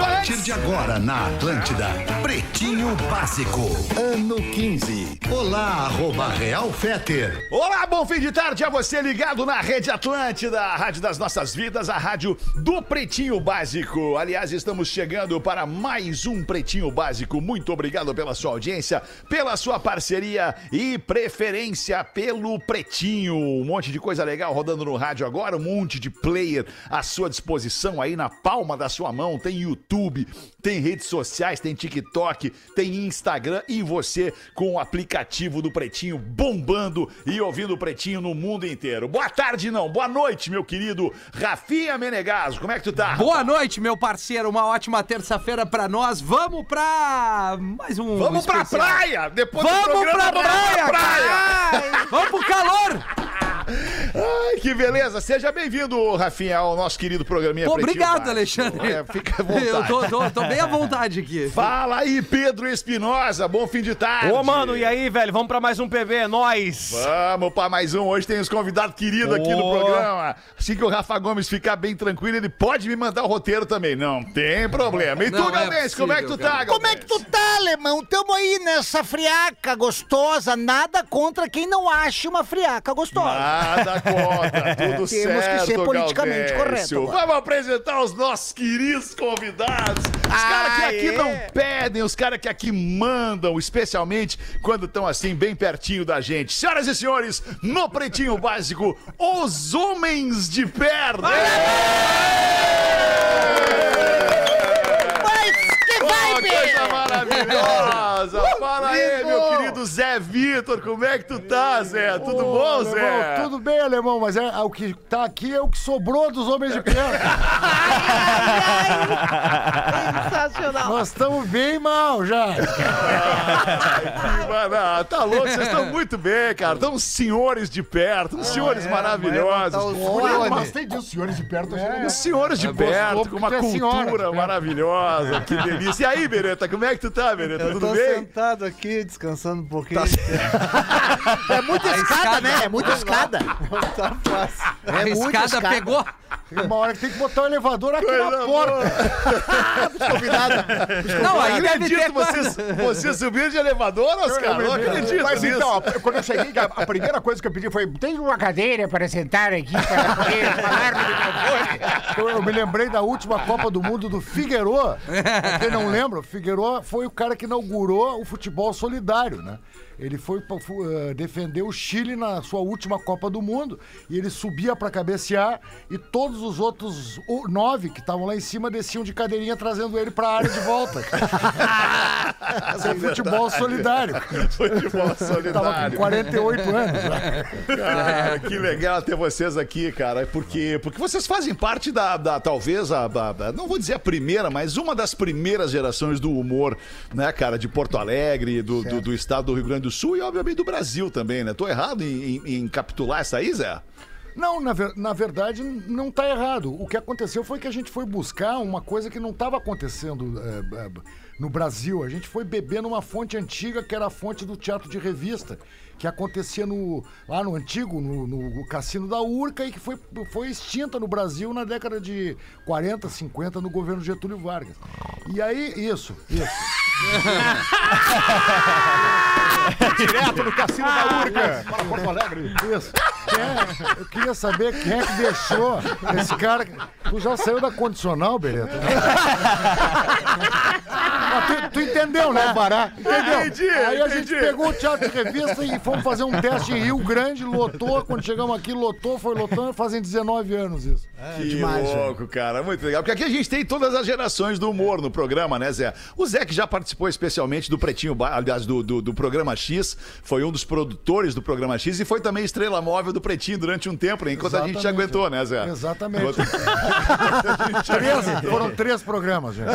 a partir de agora na Atlântida. Pretinho Básico, ano 15. Olá, arroba Real Feter. Olá, bom fim de tarde a você ligado na Rede Atlântida, a rádio das nossas vidas, a rádio do Pretinho Básico. Aliás, estamos chegando para mais um Pretinho Básico. Muito obrigado pela sua audiência, pela sua parceria e preferência pelo Pretinho. Um monte de coisa legal rodando no rádio agora, um monte de player à sua disposição aí na palma da sua mão. Tem YouTube, tem redes sociais, tem TikTok, tem Instagram e você com o aplicativo do Pretinho bombando e ouvindo o Pretinho no mundo inteiro. Boa tarde, não. Boa noite, meu querido Rafinha Menegaso. Como é que tu tá? Boa noite, meu parceiro. Uma ótima terça-feira pra nós. Vamos pra mais um Vamos pra especial. praia! Depois do Vamos programa, pra praia, praia! caralho. Vamos pro calor. Ai, que beleza! Seja bem-vindo, Rafinha, ao nosso querido programinha Pô, obrigado. Alexandre. É, fica à vontade. Eu tô, tô- tô bem à vontade aqui. Fala aí, Pedro Espinosa. Bom fim de tarde. Ô, mano, e aí, velho? Vamos pra mais um PB, é nóis! Vamos para mais um. Hoje tem os convidados queridos aqui no programa. Assim que o Rafa Gomes ficar bem tranquilo, ele pode me mandar o roteiro também. Não tem problema. E tu, é Galdense, como é que tu tá, cara. Como é que tu tá, alemão? Tamo aí nessa friaca gostosa. Nada contra quem não acha uma friaca gostosa. Contra, tudo Temos certo, que ser politicamente Gaudêncio. correto. Vamos apresentar os nossos queridos convidados. Os Ah, caras que aqui é? não pedem, os caras que aqui mandam, especialmente quando estão assim, bem pertinho da gente. Senhoras e senhores, no Pretinho Básico, os homens de perna. Coisa maravilhosa! Fala aí, meu querido Zé Vitor, como é que tu tá, Zé? Tudo Ô, bom, alemão, Zé? Tudo bem, alemão, mas é, o que tá aqui é o que sobrou dos homens de perna. Sensacional. Nós estamos bem mal já. Ai, tá louco, vocês estão muito bem, cara. Estão senhores de perto, uns senhores maravilhosos. Olha, mas tem disso, senhores de perto. Uns senhores de gostou perto, com uma é cultura maravilhosa. Que delícia. E aí, Bereta, como é que tu tá, Bereta? Eu Tudo tô bem? sentado aqui, descansando um pouquinho. É muita escada, né? É muita escada. tá fácil. É A muita escada escada. pegou. Uma hora que tem que botar o elevador aqui Coisa na porta. Convidada. Não, Não aí deve ter acredito, vocês, você subiu de elevador, Oscar? Não acredito Mas nisso. então, quando eu cheguei, a a primeira coisa que eu pedi foi: tem uma cadeira para sentar aqui para poder falar no microfone? Eu, eu me lembrei da última Copa do Mundo do Figueroa. Pra quem não lembra, o Figueroa foi o cara que inaugurou o futebol solidário, né? Ele foi pra, fu- eh, defender o Chile na sua última Copa do Mundo e ele subia pra cabecear e todos os outros nove que estavam lá em cima desciam de cadeirinha trazendo ele pra área de volta. Isso é futebol solidário. Futebol Tava solidário. com 48 anos. Cara, que legal ter vocês aqui, cara. Porque, porque vocês fazem parte da, da talvez, a, a- a- não vou dizer a primeira, mas uma das primeiras gerações do humor, né, cara, de Porto Alegre, do, do, do estado do Rio Grande do Sul e, obviamente, do Brasil também, né? Tô errado em, em, em capitular essa aí, Zé? Não, na, ver- na verdade, não está errado. O que aconteceu foi que a gente foi buscar uma coisa que não estava acontecendo é, é, no Brasil. A gente foi beber numa fonte antiga, que era a fonte do teatro de revista, que acontecia no, lá no antigo, no, no Cassino da Urca, e que foi, foi extinta no Brasil na década de 40, 50, no governo Getúlio Vargas. E aí, isso, isso. Direto no Cassino da Urca, para Porto Alegre. Isso. É- eu queria saber quem é que deixou esse cara. Tu já saiu da condicional, Bereta? Tu, entendeu, né? Entendeu? Entendi, Aí a gente entendi. pegou o teatro de revista e fomos fazer um teste em Rio Grande, lotou. Quando chegamos aqui, lotou, foi lotando, fazem 19 anos isso. que louco, cara. Muito legal. Porque aqui a gente tem todas as gerações do humor no programa, né, Zé? O Zé, que já participou especialmente do Pretinho, aliás, do, do, do programa X, foi um dos produtores do programa X e foi também estrela móvel do Pretinho durante um tempo, né? Enquanto a gente te Exatamente. aguentou, né, Zé? Exatamente. Enquanto- Três, foram três programas, gente.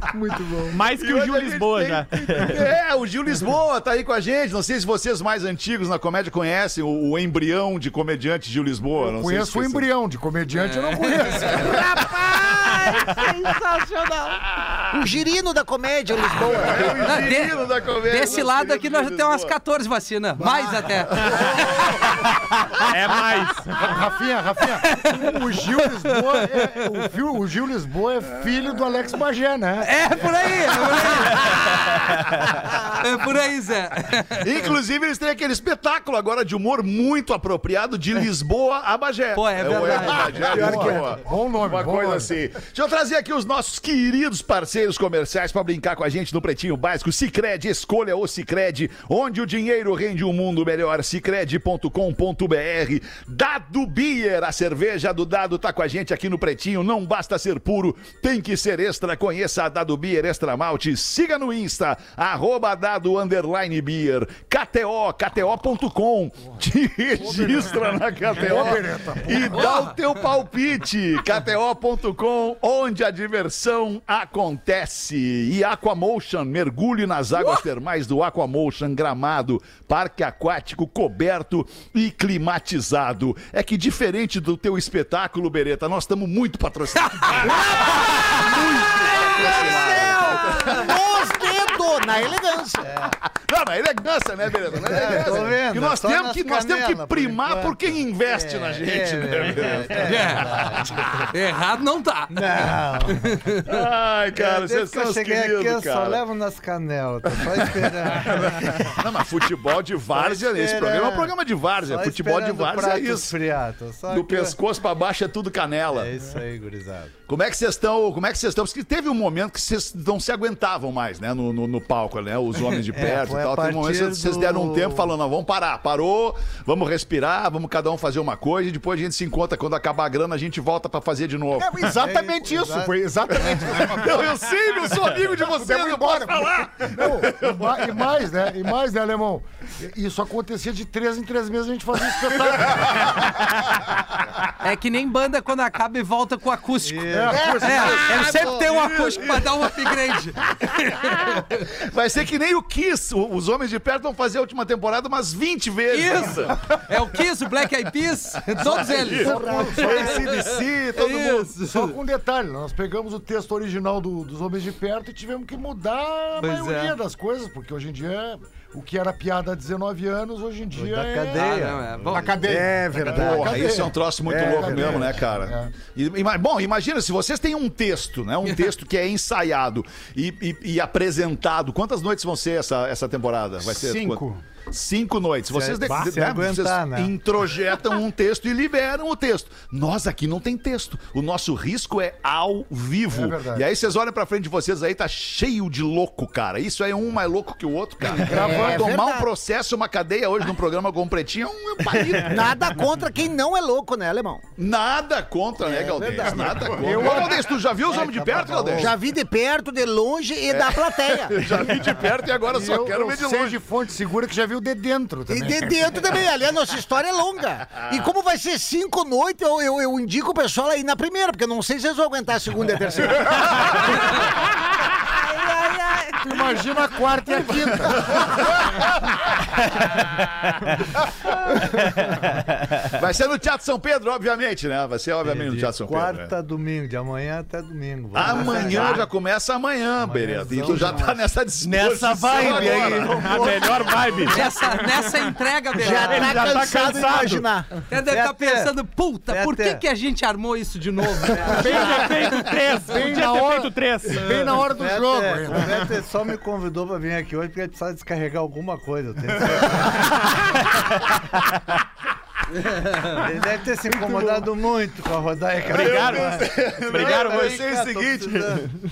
Muito bom. Mais que E o Gil Lisboa tem- já. É, o Gil Lisboa tá aí com a gente. Não sei se vocês mais antigos na comédia conhecem o, o embrião de comediante Gil Lisboa. Não sei Conheço se o embrião, de comediante eu não conheço. O girino da comédia, Lisboa. É o de- menino da comédia. Desse lado aqui nós temos umas Lisboa. 14 vacinas. Mais até. É mais. Rafinha, Rafinha, o Gil Lisboa é, o, o Gil Lisboa é filho do Alex Bagé, né? É por aí, é por aí. É por aí, Zé. Inclusive, eles têm aquele espetáculo agora de humor muito apropriado de Lisboa a Bagé. Pô, é o verdade. Que é. Lisboa. Bom nome, Uma bom coisa nome. assim. Deixa eu trazer aqui os nossos queridos parceiros comerciais pra brincar com a gente no Pretinho Básico. Cicred, escolha o Cicred, onde o dinheiro rende um mundo melhor. Cicred.com.br. Dado Beer, a cerveja do Dado tá com a gente aqui no Pretinho. Não basta ser puro, tem que ser extra. Conheça a Dado Beer Extra Malte. Siga no Insta, arroba Dado Underline Beer. KTO, KTO.com. Te registra na KTO e dá o teu palpite. KTO.com, onde a diversão acontece. E Aquamotion, mergulhe nas águas termais do Aquamotion Gramado, parque aquático coberto e climatizado. É que diferente do teu espetáculo, Bereta, nós estamos muito patrocinados. Nos dedos, na elegância. Não, na elegância, né, Bereta? Na elegância. tô vendo, Que nós só temos nas que, nós temos que por primar enquanto. por quem investe na gente, né, Bereta? É. Errado não tá. Ai, cara, vocês que são eu os aqui, eu queridos, só cara. levo nas canelas. Tô só esperando. Não, mas futebol de várzea, esse programa é um programa de várzea. Só Futebol de várzea é isso. só Do ó. pescoço pra baixo é tudo canela. É isso aí, gurizada. Como é que vocês estão? Como é que vocês estão? Porque teve um momento que vocês não se aguentavam mais, né? No, no, no palco, né? Os homens de perto foi e tal. Teve um momento vocês deram um tempo falando, não, vamos parar, parou, vamos respirar, vamos cada um fazer uma coisa e depois a gente se encontra. Quando acabar a grana, a gente volta pra fazer de novo. É exatamente É, isso, exato. foi exatamente isso. Não, eu sei, eu sou amigo de vocês, eu embora. falar. Não, e ma- mais, né? E mais, né, Alemão? Isso acontecia de três em três meses a gente fazia um espetáculo. É que nem banda quando acaba e volta com acústico. É, É, ele sempre tem um acústico pra dar um upgrade. Vai ser que nem o Kiss. Os homens de perto vão fazer a última temporada umas 20 vezes. Isso! É o Kiss, o Black Eyed Peas, todos eles. ACDC, todo mundo. Isso. Só com um detalhe, nós pegamos o texto original do- dos Homens de Perto e tivemos que mudar a Pois maioria é. das coisas, porque hoje em dia o que era piada há 19 anos, hoje em dia da é... cadeia. Ah, não, é. Bom, Na cadeia. É verdade. Porra, isso é um troço muito É, louco cadê? mesmo, né, cara? E- ima- bom, imagina se vocês têm um texto, né? Um texto que é ensaiado e, e- e apresentado. Quantas noites vão ser essa, essa temporada? Vai ser Cinco. quant- Cinco noites. Vocês, de- de- né, aguentar, vocês né? introjetam um texto e liberam o texto. Nós aqui não tem texto. O nosso risco é ao vivo. É e aí vocês olham pra frente de vocês aí, tá cheio de louco, cara. Isso aí é um mais louco que o outro, cara. É Tomar um processo, uma cadeia hoje num programa com Pretinho é um palito. Nada contra quem não é louco, né, alemão? Nada contra, né, Galdês? Nada contra. Ô, Galdês, tu já viu os homens de perto, Galdês? Já vi de perto, de longe e da plateia. Já vi de perto e agora só eu, quero eu ver de longe. de fonte segura que já viu de dentro E também. de dentro também. Ali a nossa história é longa. E como vai ser cinco noites, eu, eu, eu indico o pessoal aí na primeira, porque eu não sei se eles vão aguentar a segunda e a terceira. ai, ai, ai. Tu Imagina a quarta e a quinta. Vai ser no Teatro São Pedro, obviamente, né? Vai ser, obviamente, no Teatro São Pedro. quarta né? a domingo, de amanhã até domingo. Vamos Amanhã já começa amanhã, Bereta. E tu já tá nessa disposição Nessa vibe aí. A melhor vibe. Nessa, nessa entrega, Já Bernardo. Ele tá já tá cansado de imaginar. Até deve estar Até- pensando, puta, por que, que a gente armou isso de novo? né? Ter feito três. Podia na hora- feito três. Bem na hora do jogo. Só me convidou pra vir aqui hoje porque precisava descarregar alguma coisa. eu tenho. ele deve ter se incomodado muito com a rodaia que Obrigado. Obrigado, Vai ser o seguinte,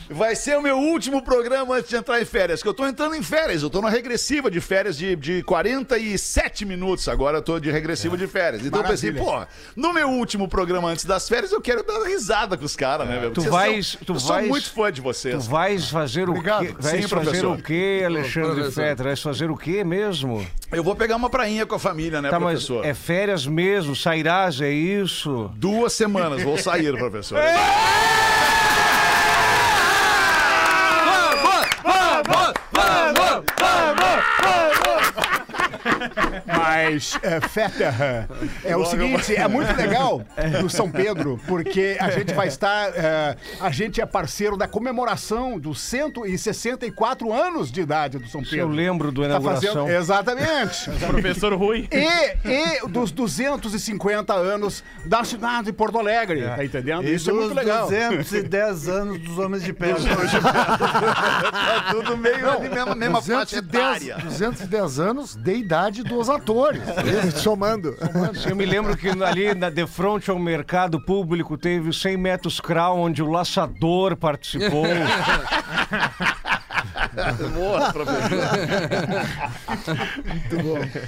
vai ser o meu último programa antes de entrar em férias, que eu tô entrando em férias, eu tô na regressiva de férias de, de 47 minutos, agora eu tô de regressiva de férias. Então eu pensei, pô, no meu último programa antes das férias, eu quero dar risada com os caras, né, meu? Tu Vocês vais- são- tu eu sou vais- muito fã de Tu vocês. vais fazer Obrigado. o quê? Vais Sim, fazer professor. o quê, Alexandre. Fetter? Vais fazer o quê mesmo? Eu vou pegar uma prainha com a família, né, tá, mas professor? é férias mesmo, sairás, é isso? Duas semanas, vou sair, professor. Mas, é, Fetter, é o seguinte, é muito legal no São Pedro, porque a gente vai estar, é, a gente é parceiro da comemoração dos 164 anos de idade do São Pedro. Eu lembro do Tá inauguração. fazendo, exatamente. Professor Rui. E, e dos 250 anos da cidade de Porto Alegre, tá entendendo? E Isso é muito legal. 210 anos dos Homens de Pedra. Tá tudo meio ali, mesma, mesma faixa 210, etária. 210 anos de idade dos atores. Somando. Eu me lembro que ali na, de frente ao mercado público teve o 100 metros crawl, onde o laçador participou. Boa, professor.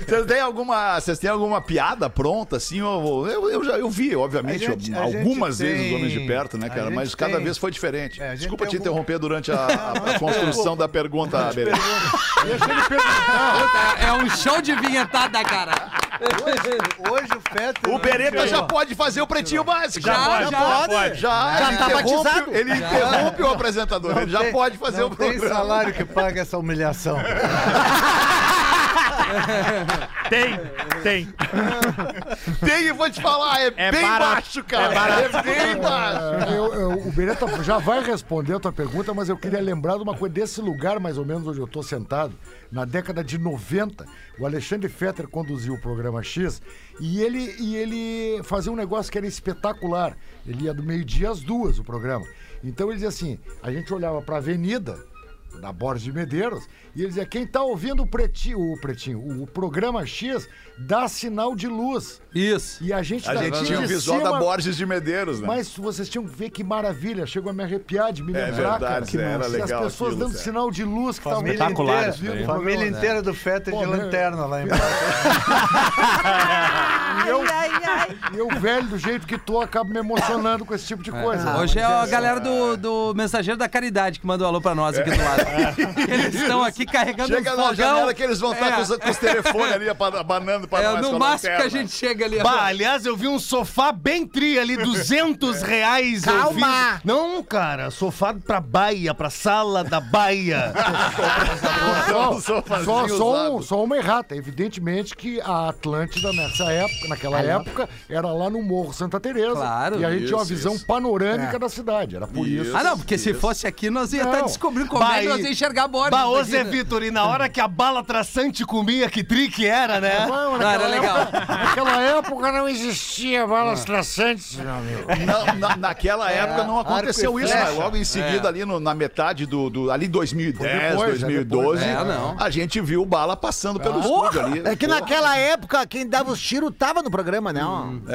Vocês têm alguma, vocês têm alguma piada pronta, assim? Eu, eu, eu já eu vi, obviamente, gente- algumas vezes tem- os Homens de Perto, né, cara? Mas cada tem- vez foi diferente. É, Desculpa tem te algum- interromper durante a, a- a construção da pergunta, Berê. Puta, é um show de vinhetada, cara. Hoje o Fetter... O Bereta já pode fazer o pretinho básico. Já, pode, já. pode. Já, Já ele tá interrompe- batizado. Ele interrompe o apresentador, ele já tem- pode fazer não o tem programa. salário que paga essa humilhação. Tem, tem. Tem, e vou te falar, é, É bem barato. baixo, cara. É, bem baixo. Eu- eu- o Beretta já vai responder a tua pergunta, mas eu queria lembrar de uma coisa desse lugar, mais ou menos, onde eu estou sentado. Na década de 90, o Alexandre Fetter conduziu o programa X e ele, e ele fazia um negócio que era espetacular. Ele ia do meio-dia às duas, o programa. Então ele dizia assim: a gente olhava para a avenida da Borges de Medeiros, e ele dizia: quem tá ouvindo o pretinho, o pretinho, o, o programa X, dá sinal de luz. Isso. E a gente A daqui gente tinha o de visual cima- da Borges de Medeiros, né? mas vocês tinham que ver que maravilha. Chegou a me arrepiar de me É lembrar, verdade, cara. Que Zé, era massa. E legal as pessoas aquilo, dando Zé. sinal de luz que estavam Espetacular isso daí. família inteira do Fetter de né? lanterna lá embaixo. E eu, e eu, velho, do jeito que tô, acabo me emocionando com esse tipo de coisa. Hoje é a galera do, do Mensageiro da Caridade que mandou alô pra nós aqui do lado. Eles estão aqui carregando Chega um na fogão. janela que eles vão estar É. com, os, com os telefones ali abanando para É nós. com no a máximo que a gente chega ali. Bah, aliás, eu vi um sofá bem tri ali, 200 reais. eu Calma! vi. Não, cara, sofá pra baia, pra sala da baia. Só, só, só, um- só uma errata. Evidentemente que a Atlântida, nessa época, naquela época, era lá no Morro Santa Teresa. Claro. E a gente tinha uma Isso, visão isso. panorâmica da cidade. Era por isso. Ah, não, porque se fosse aqui, nós ia estar Não. descobrindo como é que Bah, nós e- ia enxergar a borda. Bah, ô Zé Vitor, e na hora que a bala traçante comia, que trique era, né? Não, Não, era naquela legal. época- Naquela época não existia balas traçantes, meu amigo. Não, na- naquela época não aconteceu isso, mas logo em seguida, ali no- na metade do, do- ali 2010, Foi depois, é 2012, depois. É, não. a gente viu bala passando pelo Porra! estúdio ali. É que Porra. naquela época, quem dava os tiros tava no programa, né?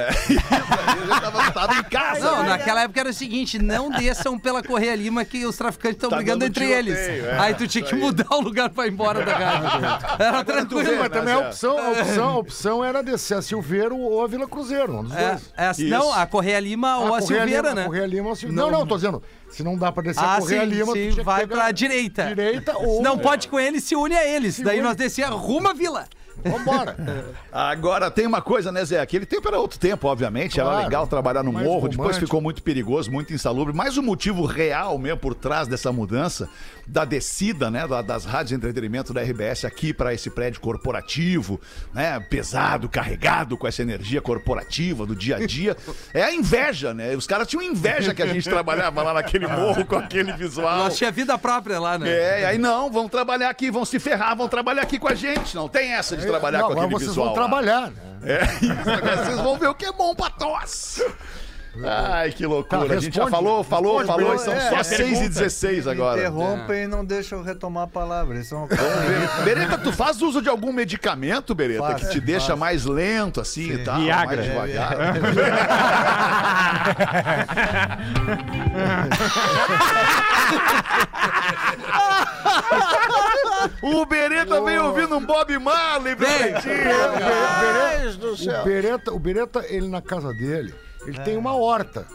Eu já tava, tava em casa. Não, naquela época era o seguinte: não desçam pela Correia Lima que os traficantes estão Tá brigando entre tiroteio, eles. é, Aí tu tinha que mudar o lugar pra ir embora da rádio. Era tu vê, tranquilo. né? Também a Zé? opção, a opção, a opção era descer a Silveiro ou a Vila Cruzeiro, um dos É, dois. é, não, a Correia Lima ou a, Correia Silveira, Lima, né? a Correia Lima ou a Silveira. Não, não, tô dizendo, se não dá pra descer a Ah, Correia sim, Lima, tu sim, vai pegar pra direita. Direita ou... Se não pode com eles, se une a eles. Se Daí une. nós descia rumo à vila. Vambora. Agora tem uma coisa, né, Zé? Aquele tempo era outro tempo, obviamente. Era Claro. legal trabalhar no morro, depois romântico. ficou muito perigoso, muito insalubre. Mas o motivo real mesmo por trás dessa mudança, da descida, né, da- das rádios de entretenimento da RBS aqui para esse prédio corporativo, né, pesado, carregado com essa energia corporativa do dia a dia, é a inveja, né? Os caras tinham inveja que a gente trabalhava lá naquele morro com aquele visual. Nós tinha vida própria lá, né? É, e aí não, vão trabalhar aqui, vão se ferrar, vão trabalhar aqui com a gente. Não tem essa de trabalhar Não, com agora aquele vocês visual. vão lá. trabalhar, né? É, isso, agora vocês vão ver o que é bom pra tosse. Ai, que loucura. Tá, a gente já responde. falou, falou, Responde, falou, são É, só é 6 e 16 agora. Interrompem e não deixam eu retomar a palavra. Isso é uma coisa... Bereta, tu faz uso de algum medicamento, Bereta, Faço, que te deixa faço. mais lento assim e tal, Viagra. mais devagar? o Bereta vem ouvindo um Bob Marley. Beretinho. O Beretta, o Beretta, ele na casa dele, ele tem uma horta.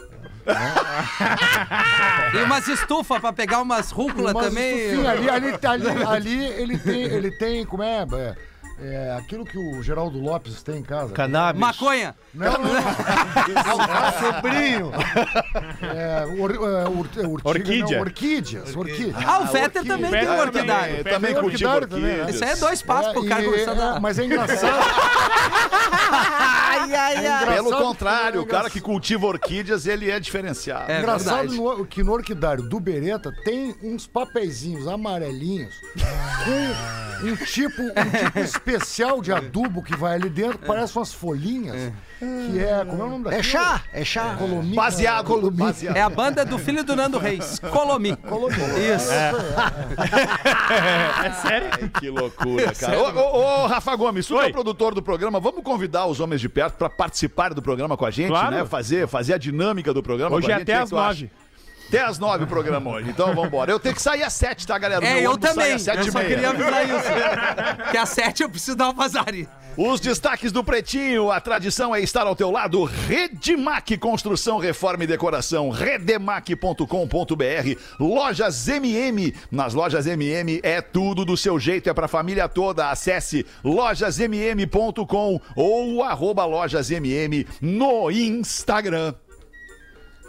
E umas estufas pra pegar umas rúcula Umas também. estufinhas ali, ali, ali, ali ele tem, ele tem, como é? É, É aquilo que o Geraldo Lopes tem em casa. Cannabis. Maconha. Não, não, não. Sobrinho. É, or, é, ur- é, Orquídea. Não, orquídias. Orquídeas. Ah, o Fetter também tem um orquidário. Também, também cultiva né? orquídeas. Isso aí é dois passos pro cara começar a é, dar. Mas é engraçado. Ai, ai, ai. Pelo engraçado contrário, o cara que cultiva orquídeas, ele é diferenciado. É engraçado verdade. no- que no orquidário do Bereta tem uns papeizinhos amarelinhos com um tipo, um tipo especial de adubo que vai ali dentro, parece umas folhinhas, que é, como é o nome daquilo? É chá, é chá. Colomi. Baseado, baseado. É a banda do filho do Nando Reis, Colomi. Colomi. Isso. Ai, que loucura, cara. Ô, ô, ô, Rafa Gomes, tu é o produtor do programa, vamos convidar os homens de perto pra participarem do programa com a gente, Claro. né? Fazer, fazer a dinâmica do programa Hoje com a é gente. até O que às tu acha? nove. Até às nove o programa hoje. Então vamos embora. Eu tenho que sair às sete, tá, galera? É, eu também. às sete Eu e só meia. queria avisar isso. Que às sete eu preciso dar uma vazari. Os destaques do Pretinho, a tradição é estar ao teu lado. Redemac Construção, Reforma e Decoração, redemac.com.br, Lojas MM. Nas Lojas MM é tudo do seu jeito, é pra família toda. Acesse lojasmm.com ou arroba lojasmm no Instagram.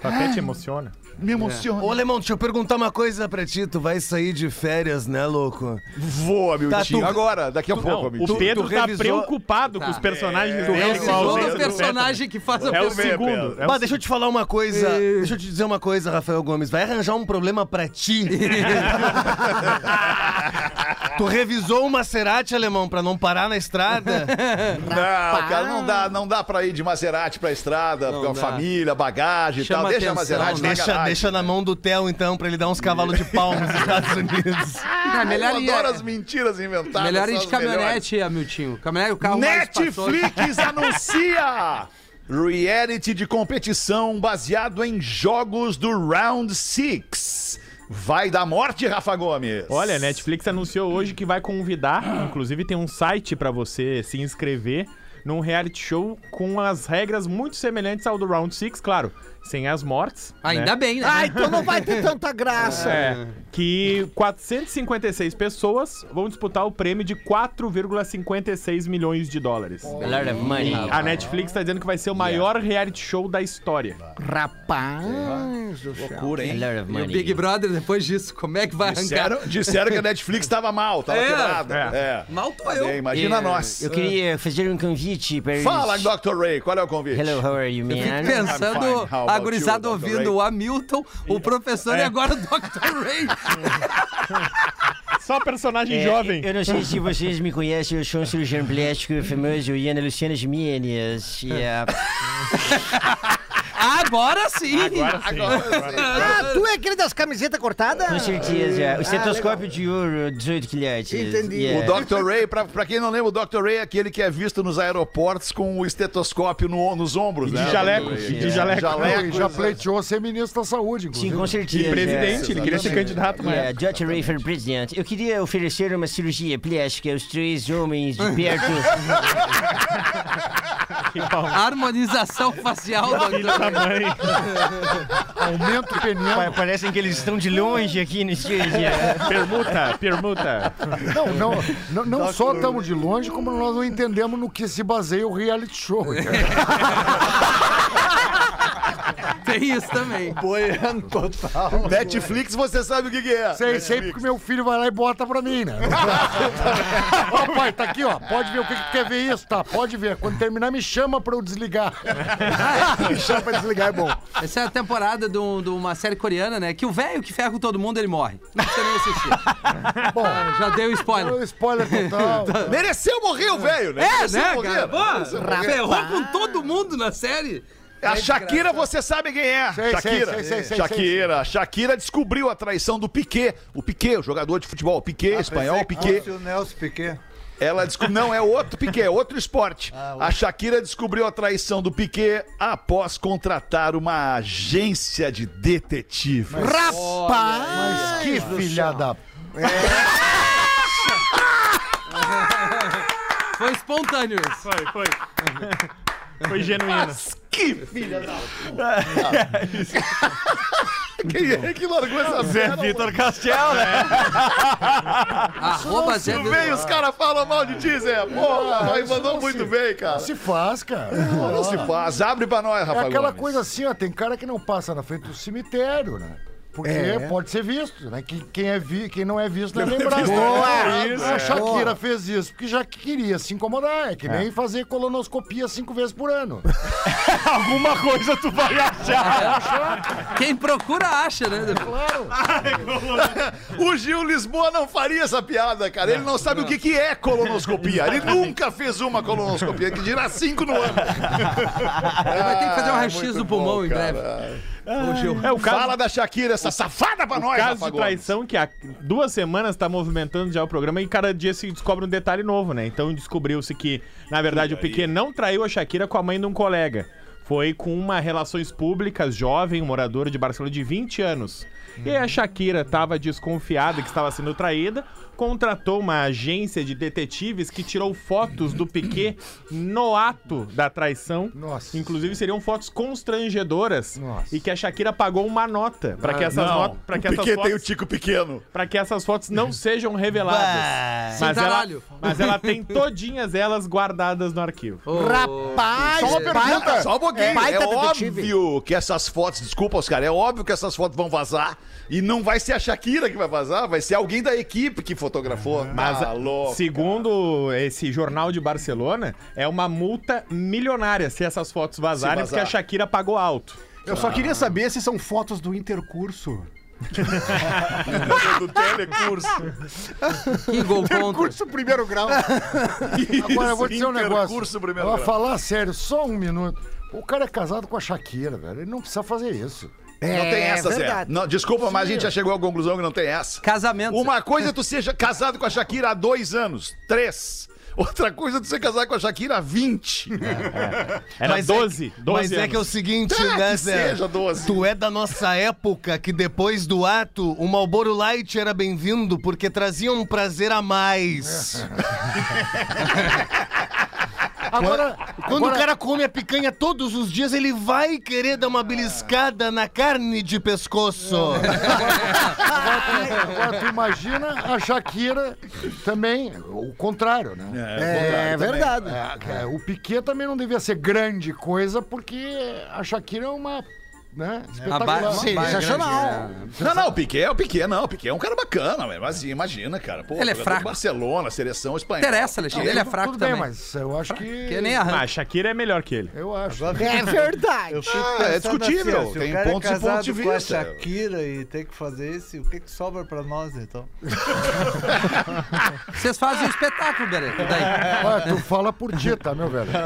Até te emociona. Me emociona. Ô, Alemão, deixa eu perguntar uma coisa pra ti. Tu vai sair de férias, né, louco? Voa, meu Tá, tio. tu- Agora, daqui a pouco, meu o. Pedro tu tá revisou- preocupado com os personagens do É o Reino segundo Malvado. personagem que faz a É o segundo. É o Bah, deixa eu te falar uma coisa. Deixa eu te dizer uma coisa, Rafael Gomes. Vai arranjar um problema pra ti. tu revisou o Maserati, alemão, pra não parar na estrada? Não, cara, não dá, não dá pra ir de Maserati pra estrada, com a dá. família, bagagem e tal. Deixa a atenção, Maserati na deixa, deixa na mão do Theo, então, pra ele dar uns cavalos de pau nos Estados Unidos. Não, é melhor Eu ir, adoro as mentiras inventadas. melhor ir de as melhores. caminhonete, Amiltinho. Caminhonete, o carro. Netflix anuncia reality de competição baseado em jogos do Round 6. Vai dar morte, Rafa Gomes. Olha, a Netflix anunciou hoje que vai convidar, inclusive tem um site pra você se inscrever num reality show com as regras muito semelhantes ao do Round 6, claro, sem as mortes. Ainda né? bem, né? Ah, então não vai ter tanta graça. É, que 456 pessoas vão disputar o prêmio de 4,56 milhões de dólares. A Netflix tá dizendo que vai ser o maior reality show da história. Rapaz. Loucura, hein? E o Big Brother, depois disso, como é que vai arrancar? Disseram, disseram que a Netflix tava mal, tava É, quebrada. É. Mal tô eu. É, imagina nós. Eu queria fazer um convite para Fala, Dr. Ray, qual é o convite? Hello, how are you, Fico man? Pensando, fine. How about a gurizada you, Dr. ouvindo Ray? o Hamilton, o professor e agora o Dr. Ray. Só personagem É, jovem. Eu não sei se vocês me conhecem, eu sou um cirurgião plástico famoso, Iana Luciana Gimianias. E, ah, Agora sim! Agora sim. Ah, tu é aquele das camisetas cortadas? com certeza. O estetoscópio de ouro, 18 quilates. Entendi. Yeah. O Dr. Ray, pra, pra quem não lembra, o Dr. Ray é aquele que é visto nos aeroportos com o estetoscópio no- nos ombros, De né? jaleco, Dr. Ray. de jaleco. Jaleco, E já pleiteou ser ministro da saúde, inclusive. Sim, com certeza. E presidente, ele queria ser candidato, mas. Yeah, Dr. Ray for President. Eu queria oferecer uma cirurgia plástica aos três homens de perto. Harmonização facial, Dr. Tamanho. Aumento peniano. Pa- Parecem que eles estão de longe aqui no estúdio. Permuta, permuta. Não, não, não, não só estamos de longe, como nós não entendemos no que se baseia o reality show. Tem isso também. Boiando total. Netflix, você sabe o que, que é. Sei, sei porque meu filho vai lá e bota pra mim, né? ó, pai, tá aqui, ó. Pode ver o que, que tu quer ver isso, tá? Pode ver. Quando terminar, me chama pra eu desligar. me chama pra desligar, é bom. Essa é a temporada de um- de uma série coreana, né? Que o velho que ferra com todo mundo, ele morre. Não precisa nem assistir. Bom, Já deu spoiler. é spoiler total. Mereceu morrer o velho, né? É, Mereceu né, morrer. cara? Pô, ferrou com todo mundo na série. A Shakira, você sabe quem é. Sei, Shakira. sei, sei, sei, Shakira. Shakira descobriu a traição do Piquet. O Piquet, o jogador de futebol. Piquet, espanhol, Piquet. O Nelson Piquet. Ela descobriu. Não, é outro Piquet, é outro esporte. a Shakira descobriu a traição do Piquet após contratar uma agência de detetive. Mas que filha da... Foi espontâneo isso. Foi, foi. Foi genuíno. Que filha da. Quem é que largou essa Zé Vitor? Castel, né? Arroba Zé Vitor. vem, os caras falam mal de ti, Zé. Porra, aí mandou muito bem, cara. Se faz, cara. Não, não se faz. Abre pra nós, É Rafa aquela Gomes. coisa assim, ó, tem cara que não passa na frente do cemitério, né? Porque É. pode ser visto, né? Que, quem, é vi, quem não é visto não é lembrado. visto, Boa! é isso, a é. Shakira fez isso porque já queria se incomodar. É que nem fazer colonoscopia cinco vezes por ano. Alguma coisa tu vai achar. Quem procura acha, né? Claro. O Gil Lisboa não faria essa piada, cara. Ele não sabe o que, que é colonoscopia. Ele nunca fez uma colonoscopia, que dirá cinco no ano. Ele vai ter que fazer um raio-x do pulmão bom, em cara. breve. Ô, É o caso, Fala da Shakira, essa safada pra o nós, caso de traição que há duas semanas tá movimentando já o programa e cada dia se descobre um detalhe novo, né? Então descobriu-se que, na verdade, o Piquet não traiu a Shakira com a mãe de um colega. Foi com uma relações públicas jovem, um morador de Barcelona de 20 anos. E a Shakira estava desconfiada que estava sendo traída, contratou uma agência de detetives que tirou fotos do Piquet no ato da traição. Nossa. Inclusive seriam fotos constrangedoras Nossa. e que a Shakira pagou uma nota para que essas Não, notas, para que o essas Piquet tem o fotos, tico pequeno. para que essas fotos não sejam reveladas. Mas ela, mas ela tem todinhas elas guardadas no arquivo. Ô, Rapaz, Só uma pergunta. Só um pouquinho. É, baita detetive. óbvio que essas fotos, desculpa, Oscar, é óbvio que essas fotos vão vazar. E não vai ser a Shakira que vai vazar, vai ser alguém da equipe que fotografou. Mas, ah, louco. segundo esse jornal de Barcelona, é uma multa milionária se essas fotos vazarem, vazar. porque a Shakira pagou alto. Eu só queria saber se são fotos do intercurso. do telecurso. que gol contra. Curso primeiro grau. Agora eu vou dizer um negócio. Intercurso primeiro Vou grau. falar sério, só um minuto. O cara é casado com a Shakira, velho. Ele não precisa fazer isso. não tem essa, Zé. Não, desculpa, mas a gente já chegou à conclusão que não tem essa. Casamento. Uma coisa é tu seja casado com a Shakira há dois anos, três. Outra coisa é tu ser casado com a Shakira há 20. Era Mas é 12, 12 Mas é que é o anos. seguinte, né, que Zé? seja 12. Tu é da nossa época que depois do ato, o Malboro Light era bem-vindo porque trazia um prazer a mais. Agora, Quando agora- o cara come a picanha todos os dias, ele vai querer dar uma beliscada na carne de pescoço. Agora tu imagina a Shakira também, o contrário, né? É verdade. É, é, o Piquet também não devia ser grande coisa, porque a Shakira é uma. Né, espetacular. ba- Sim, ba- sensacional. grande, é. Não, não, o Piquet é o Piquet, não. O Piquet é um cara bacana. Mas imagina, cara. Pô, Ele é fraco. Barcelona, seleção espanhola. Interessa, Alexandre. Ele é fraco Tudo bem, também. mas eu acho que. Que nem Ah, arranca. a Shakira é melhor que ele. Eu acho. É verdade. Ah, é pensando discutível, assim, tem o cara pontos e é casado pontos de com a vista. Shakira e tem que fazer isso, o que que sobra pra nós, então? Vocês fazem um espetáculo. Daí. Olha, tu fala por ti, tá, meu velho?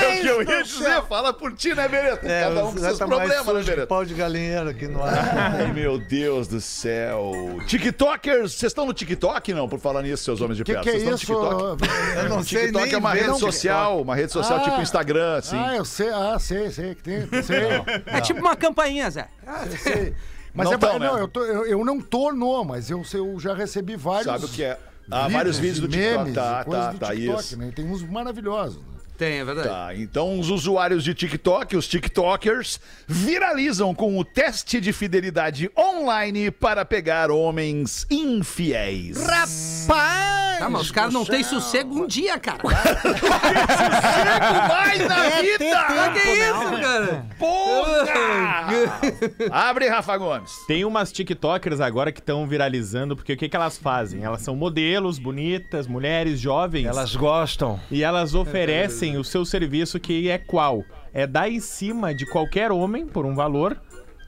É o que eu ia dizer, fala por ti, né, Beretta? Cada um com seus tá problemas, né, pau de galinheiro aqui no ar. Ai, meu Deus do céu. TikTokers, vocês estão no TikTok, não, por falar nisso, seus homens de O que, pedra? que é Vocês isso? estão no TikTok? Eu não sei TikTok nem é uma rede social, uma rede social Ah. tipo Instagram, assim. Ah, eu sei, ah, sei, sei que tem. Sei. É tipo uma campainha, Zé. sei. Mas Não é, tão, não, né? eu, tô- eu, eu não tô no, mas eu, eu já recebi vários. Sabe o que é? Ah, vários vídeos do TikTok. memes, Tá, coisas tá, do tá, TikTok, isso. né? Tem uns maravilhosos. né? Tem, é verdade. Tá, então os usuários de TikTok, os TikTokers, viralizam com o teste de fidelidade online para pegar homens infiéis. Rapaz! Ah, mas os caras não têm sossego um dia, cara. Vai na É vida! tempo, que isso, né? cara? Porra! Abre, Rafa Gomes. Tem umas TikTokers agora que estão viralizando, porque o que, que elas fazem? Elas são modelos, bonitas, mulheres, jovens. Elas gostam. E elas oferecem o seu serviço que é qual? É dar em cima de qualquer homem por um valor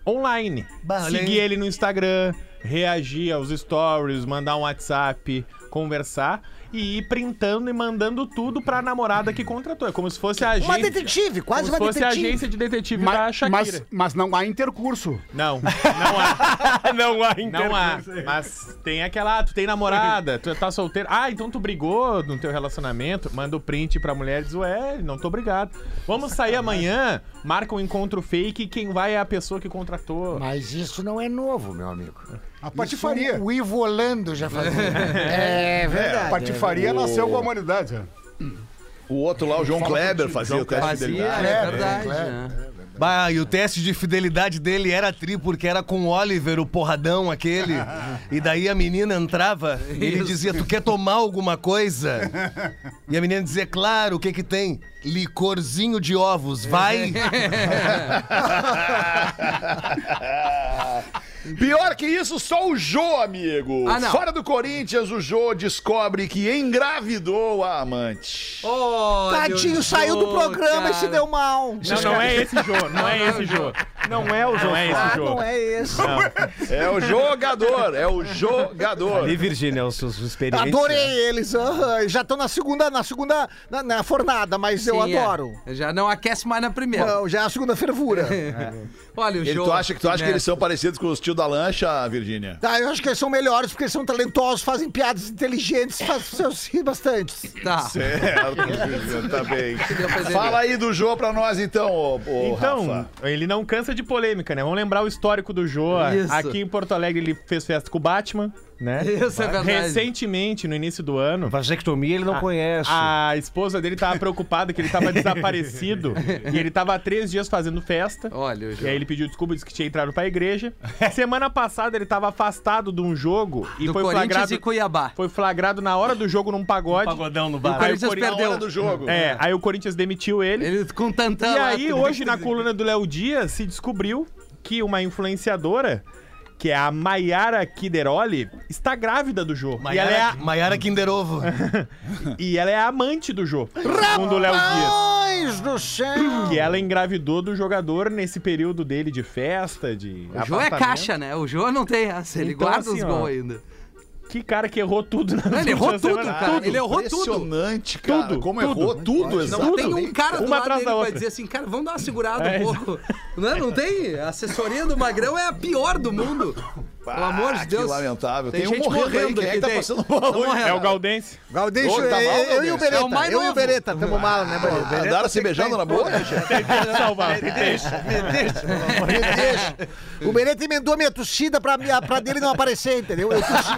online. Bah, Seguir ele no Instagram, reagir aos stories, mandar um WhatsApp, conversar e ir printando e mandando tudo pra namorada que contratou. É como se fosse a Uma agência. detetive, quase como se uma fosse a detetive. agência de detetive da Mas, Shakira. mas, mas não há intercurso. Não, não há. não há Não há, mas tem aquela, ah, tu tem namorada, tu tá solteiro. Ah, então tu brigou no teu relacionamento, manda o print pra mulher e diz, ué, não tô brigado. Vamos sair amanhã, marca um encontro fake e quem vai é a pessoa que contratou. Mas isso não é novo, meu amigo. A patifaria. Isso o Ivo Holando já fazia. É verdade. A patifaria nasceu com a humanidade. né? O outro lá, o João Kleber, fazia o teste de Fazia, fidelidade. é Kleber, verdade. Kleber, né? Bah, e o teste de fidelidade dele era tri, porque era com o Oliver, o porradão aquele. E daí a menina entrava, ele Isso. dizia, tu quer tomar alguma coisa? E a menina dizia, claro, o que que tem? Licorzinho de ovos, vai! Pior que isso, só o Jô, amigo. Ah, não. Fora do Corinthians, o Jô descobre que engravidou a amante. Olha Tadinho, o saiu do programa e se cara. deu mal. Não, não é esse Jô, não é esse Jô. Não é o Não é esse Jô. não é esse. É o jogador, é o jogador. Ali, Virgínia, os seus experiências. Adorei eles. aham, já estão na segunda, na segunda, na, na fornada, mas eu Sim, é. adoro. Já não aquece mais na primeira. Não, já é a segunda fervura. Olha o Ele, Jô. tu acha, que, tu acha que eles são parecidos com os tio da lancha, Virgínia? Tá, eu acho que eles são melhores porque eles são talentosos, fazem piadas inteligentes, fazem seus rir bastante. Tá. Certo, Virgínia, tá bem. Fala aí do Jô pra nós, então, ô, ô Então, Rafa. ele não cansa de polêmica, né? Vamos lembrar o histórico do. Isso. Aqui em Porto Alegre ele fez festa com o Batman, né? Isso é verdade. Recentemente, no início do ano, Vasectomia ele não conhece. a esposa dele tava preocupada que ele tava desaparecido e ele tava há três dias fazendo festa. Olha. E aí ele pediu desculpa, disse que tinha entrado pra igreja. Semana passada ele tava afastado de um jogo e Do foi Corinthians flagrado, e Cuiabá. foi flagrado na hora do jogo num pagode. Pagodão no O bar. Aí o Corinthians Na perdeu. hora do jogo. É, aí o Corinthians demitiu ele. Ele com tantão. E aí, hoje, na coluna do Léo Dias, se descobriu que uma influenciadora, que é a Maiara Kideroli, está grávida do Jô. E ela, é a, Maiara Kinder Ovo. e ela é a amante do Jô, segundo o Léo Dias. Do céu! Que ela engravidou do jogador nesse período dele de festa, de. O Jô é caixa, né? O Jô não tem essa. Ele Então, guarda assim, os gols ainda. Que cara que errou tudo na Não, ele errou tudo, semana. cara. Ele errou tudo. Impressionante, cara. Tudo, Como tudo. errou tudo, Não exato. tem um cara do Uma lado dele vai outra. dizer assim, cara, vamos dar uma segurada É, um pouco. Não, não tem. A assessoria do Magrão é a pior do mundo. Pelo amor de Ah, Deus. Que lamentável. Tem Tem, um gente morrendo, aí. morrendo Quem é que tá passando mal hoje? morrendo. É o Galdense. Galdêncio, Ô, tá mal, eu, eu e o Galdêncio? Beretta. É o mais eu e o novo. Beretta, tamo mal, né, Beretta? Andaram se beijando na boca? Tem que salvar. Me deixa. Me deixa. O Beretta emendou a minha tossida pra, minha- pra dele não aparecer, entendeu? Eu tossi,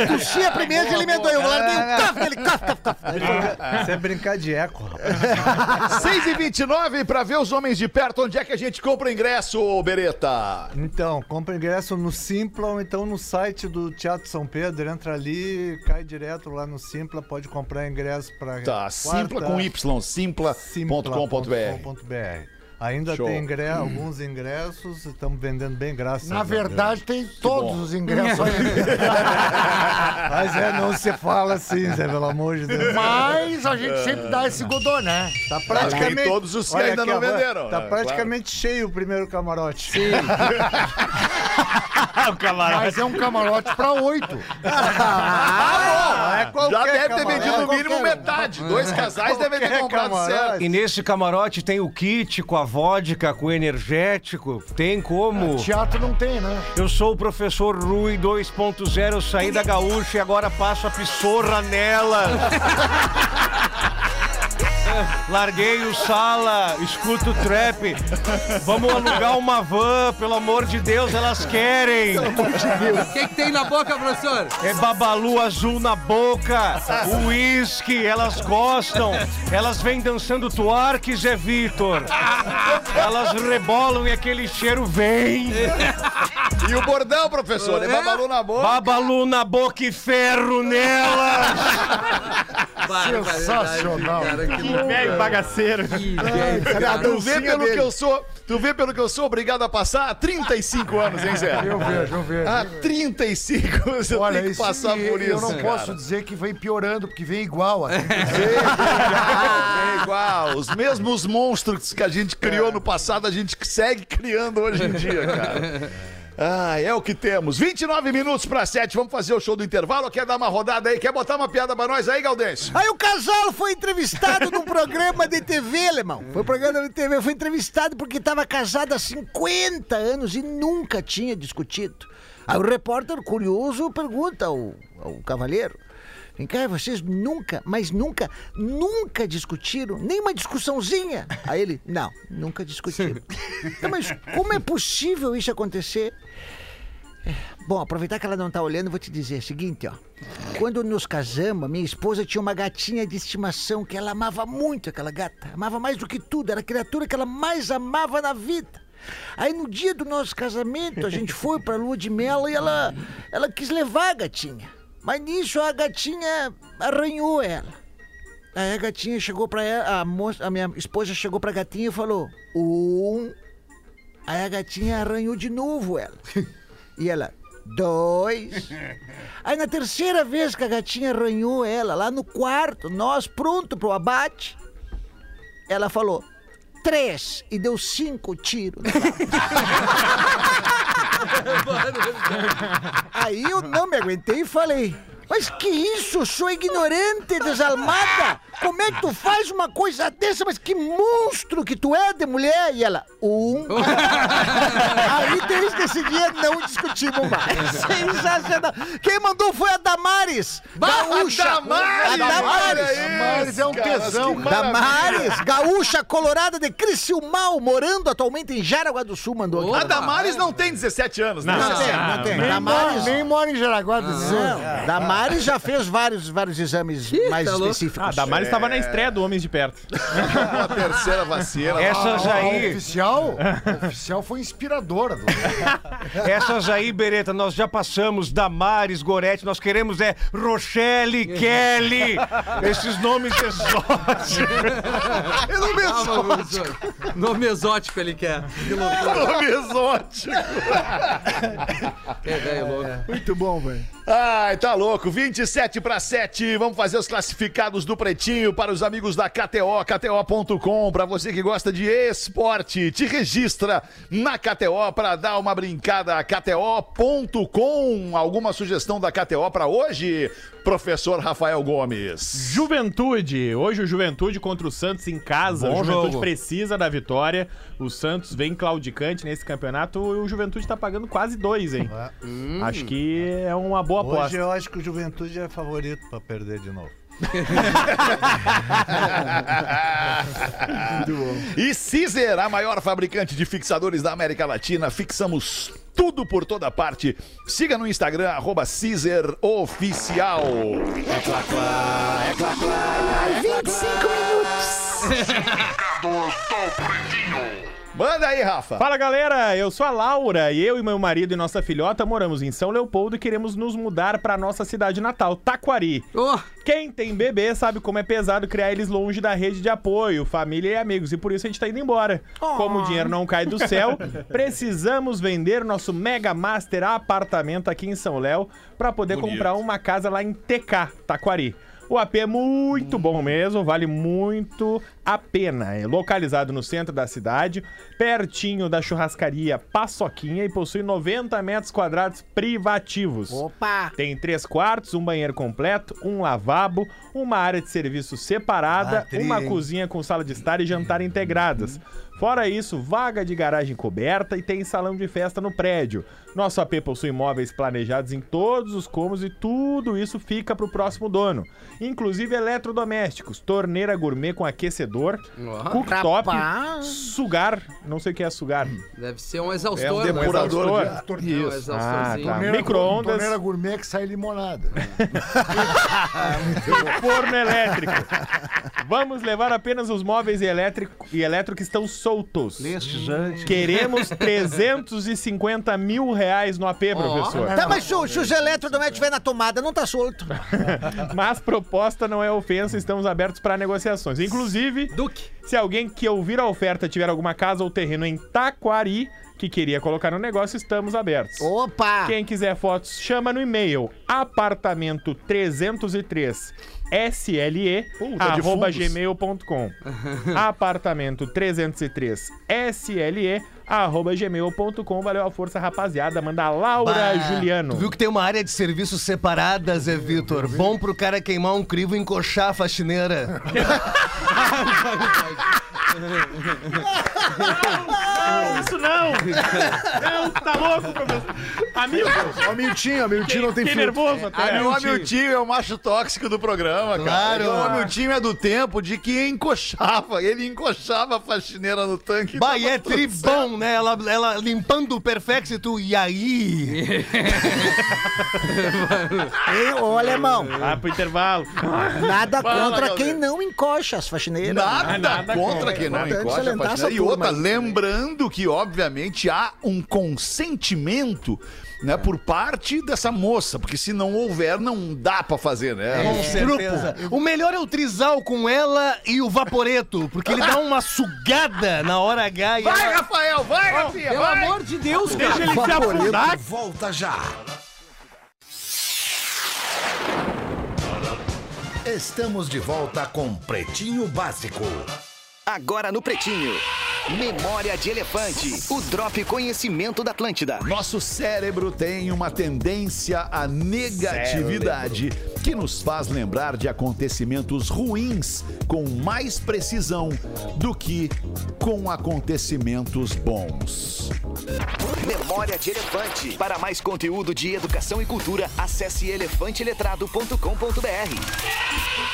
eu tossia primeiro e ele emendou. Eu larguei o caf dele, caf, caf, caf. Isso é brincar de eco, rapaz. 6 e 29 pra ver os homens de perto. Onde é que a gente compra o ingresso, ô Bereta? Então, compra ingresso no Simpla então no site do Teatro São Pedro. Entra ali, cai direto lá no Simpla, pode comprar ingresso pra. Tá, simpla com Y, simpla.com.br. simpla.com.br. Ainda Show. tem ingre- alguns ingressos, estamos vendendo bem, graças Na a Deus. verdade, tem todos bom. os ingressos aí. Mas é, não se fala assim, Zé, pelo amor de Deus. Mas a gente sempre dá esse godô, né? Tá praticamente. Tem todos os que Olha ainda aqui, não venderam, Tá né? praticamente cheio o primeiro camarote. Sim. o camarote. Mas é um camarote pra oito. Ah, é Já deve ter camarote. vendido no mínimo Qualquer- metade. Dois casais devem ter comprado camarote. certo. E nesse camarote tem o kit com a vodka, com energético. Tem como. Teatro não tem, né? Eu sou o professor Rui 2.0, eu saí da gaúcha e agora passo a pissorra nela. Larguei o sala, escuto o trap. Vamos alugar uma van, pelo amor de Deus, elas querem. O que, que tem na boca, professor? É babalu azul na boca, uísque, elas gostam. Elas vêm dançando tuarque, Zé Vitor. Elas rebolam e aquele cheiro vem. E o bordão, professor? É babalu na boca. Babalu na boca e ferro nelas. Sensacional. Cara, que Velho bagaceiro. que velho, cara. Tu vê pelo que eu sou, tu vê pelo que eu sou obrigado a passar há 35 anos, hein, Zé? Eu vejo, eu vejo. Há 35 você Olha, tem que passar e por isso, eu não cara. posso dizer que vem piorando, porque vem igual. É igual. Os mesmos monstros que a gente criou no passado, a gente segue criando hoje em dia, cara. Ah, é o que temos. 29 minutos para 7. Vamos fazer o show do intervalo. Quer dar uma rodada aí? Quer botar uma piada pra nós aí, Galdêncio? Aí o casal foi entrevistado num programa de TV, alemão. Foi um programa de TV, foi entrevistado porque estava casado há 50 anos e nunca tinha discutido. Aí o repórter, curioso, pergunta ao, ao cavalheiro. Vem cá, vocês nunca, mas nunca, nunca discutiram? Nem uma discussãozinha? Aí ele, não, nunca discutiram. Então, mas como é possível isso acontecer? Bom, aproveitar que ela não tá olhando, vou te dizer o seguinte, ó. Quando nos casamos, minha esposa tinha uma gatinha de estimação que ela amava muito, aquela gata. Amava mais do que tudo, era a criatura que ela mais amava na vida. Aí no dia do nosso casamento, a gente foi pra lua de mel e ela, ela quis levar a gatinha. Mas nisso a gatinha arranhou ela. Aí a gatinha chegou pra ela, a, moça, a minha esposa chegou pra gatinha e falou: Um. Aí a gatinha arranhou de novo ela. E ela, dois. Aí na terceira vez que a gatinha arranhou ela, lá no quarto, nós pronto pro abate, ela falou, três. E deu cinco tiros. Aí eu não me aguentei e falei. Mas que isso? Sou ignorante, desalmada! Como é que tu faz uma coisa dessa? Mas que monstro que tu é de mulher! E ela, um. Aí desde esse dia não discutimos mais. Sensacional! Quem mandou foi a Damares! Gaúcha! Damares! A Damares! Damares é um tesão. Damares, gaúcha colorada de Criciúmal, morando atualmente em Jaraguá do Sul, mandou aqui. A Damares não tem 17 anos, né? Não tem, não tem. Nem, Damares, mora, nem mora em Jaraguá do Sul. não. Damares já fez vários, vários exames mais tá específicos. Ah, Damares estava na estreia do Homens de Perto. A terceira vacina. Essas A aí, oficial, a oficial foi inspiradora. do- essas aí, Bereta, nós já passamos. Damares, Gorete, nós queremos é Rochelle, Kelly. Esses nomes exóticos. Ah, Nome exótico ele quer. Que. Nome exótico. Que. Muito bom, velho. Ai, tá louco. 27 para 7. Vamos fazer os classificados do Pretinho para os amigos da KTO, KTO.com. Para você que gosta de esporte, te registra na KTO para dar uma brincada. KTO.com. Alguma sugestão da KTO para hoje, professor Rafael Gomes? Juventude. Hoje o Juventude contra o Santos em casa. Bom o Juventude jogo. precisa da vitória. O Santos vem claudicante nesse campeonato e o Juventude tá pagando quase dois, hein? Acho que é uma boa Hoje aposta. eu acho que o Juventude é favorito pra perder de novo. E Cizer, a maior fabricante de fixadores da América Latina, fixamos tudo por toda parte. Siga no Instagram, arroba Cizer Oficial. 25 minutos. Manda aí, Rafa. Fala galera, eu sou a Laura e eu e meu marido e nossa filhota moramos em São Leopoldo e queremos nos mudar para nossa cidade natal, Taquari. Oh, Quem tem bebê sabe como é pesado criar eles longe da rede de apoio, família e amigos, e por isso a gente tá indo embora. Como o dinheiro não cai do céu, precisamos vender nosso Mega Master apartamento aqui em São Léo para poder Bonito. comprar uma casa lá em TK, Taquari. O AP é muito bom mesmo, vale muito a pena. É localizado no centro da cidade, pertinho da churrascaria Paçoquinha e possui 90 metros quadrados privativos. Opa! Tem três quartos, um banheiro completo, um lavabo, uma área de serviço separada, tri, uma cozinha com sala de estar e jantar integradas. Fora isso, vaga de garagem coberta e tem salão de festa no prédio. Nosso AP possui móveis planejados em todos os cômodos e tudo isso fica pro próximo dono. Inclusive eletrodomésticos, torneira gourmet com aquecedor, cooktop, Rapaz. sugar, não sei o que é sugar. deve ser um É um exaustor, né? depurador exaustor. de É um exaustorzinho. Ah, tá. Micro-ondas. Torneira gourmet que sai limonada. forno elétrico. Vamos levar apenas os móveis e elétrico, e elétrico que estão soltos. Queremos 350 mil reais no AP, professor. Tá, mas se, o- se os eletrodomésticos estiver na tomada, não tá solto. Mas proposta não é ofensa, estamos abertos para negociações. Inclusive, Duque. se alguém que ouvir a oferta tiver alguma casa ou terreno em Taquari que queria colocar no negócio, estamos abertos. Opa! Quem quiser fotos, chama no e-mail apartamento 303 SLE Puta, arroba gmail.com apartamento 303 SLE arroba gmail.com valeu a força rapaziada manda a Laura Bah, Juliano Tu viu que tem uma área de serviços separada, Zé Vitor? Bom pro cara queimar um crivo e encoxar a faxineira. Isso não! Não, tá louco, professor? Amigo! Ó, o Miltinho, o não tem filtro. nervoso até. É, o Hamiltinho é o macho tóxico do programa, Claro. cara. O Hamiltinho é do tempo de que encoxava. Ele encoxava a faxineira no tanque. Bah, e é tribom, né? Ela, ela limpando o Perfex e tu, e aí? Ei, ô alemão, Ah, pro intervalo. nada Fala, contra quem não encoxa as faxineiras. Nada, nada contra contra. quem não encoxa a salientar faxineira. essa E outra, turma que, obviamente, há um consentimento né, por parte dessa moça, porque se não houver, não dá pra fazer, né? Com certeza. O melhor é o trisal com ela e o vaporeto, porque ele dá uma sugada na hora H e Vai, ela... Rafael, vai, Rafinha, Pelo vai! amor de Deus, Deixa cara. ele se afundar. Volta já. Estamos de volta com Pretinho Básico. Agora no Pretinho. Memória de Elefante. O Drop Conhecimento da Atlântida. Nosso cérebro tem uma tendência à negatividade que nos faz lembrar de acontecimentos ruins com mais precisão do que com acontecimentos bons. Memória de Elefante. Para mais conteúdo de educação e cultura, acesse elefanteletrado.com.br.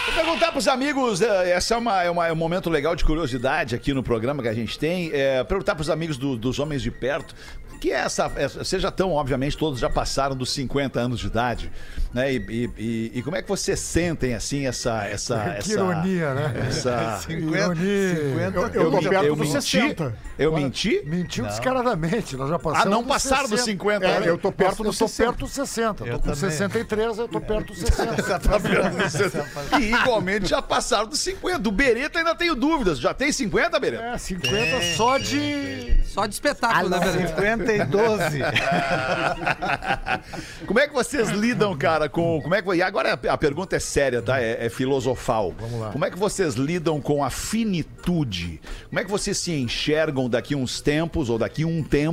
Vou perguntar pros amigos, eh, essa é, uma, é, uma- é um momento legal de curiosidade aqui no programa que a gente tem. É, perguntar pros amigos do- dos Homens de Perto, que é essa, essa- Vocês já estão, obviamente, todos já passaram dos 50 anos de idade, né? E, e- e- e como é que vocês sentem, assim, essa. essa Que essa, ironia, né? Essa. 50, Ironia. 50 Eu- Eu perto eu dos menti? 60. Eu menti? Mentiu descaradamente, nós já passamos. Ah, não passaram dos 50, É, né? eu tô perto dos Eu tô 60. perto dos 60. Eu tô com também. 63, eu tô perto dos 60. e igualmente já passaram dos 50. Do Beretta ainda tenho dúvidas. Já tem 50, Beretta? É, 50 só de. Só de espetáculo, né, Pedro? 50 e 12. Como é que vocês lidam, cara, com. Como é que, e agora a, a pergunta é séria, tá? É, é filosofal. Vamos lá. Como é que vocês lidam com a finitude? Como é que vocês se enxergam daqui uns tempos ou daqui um tempo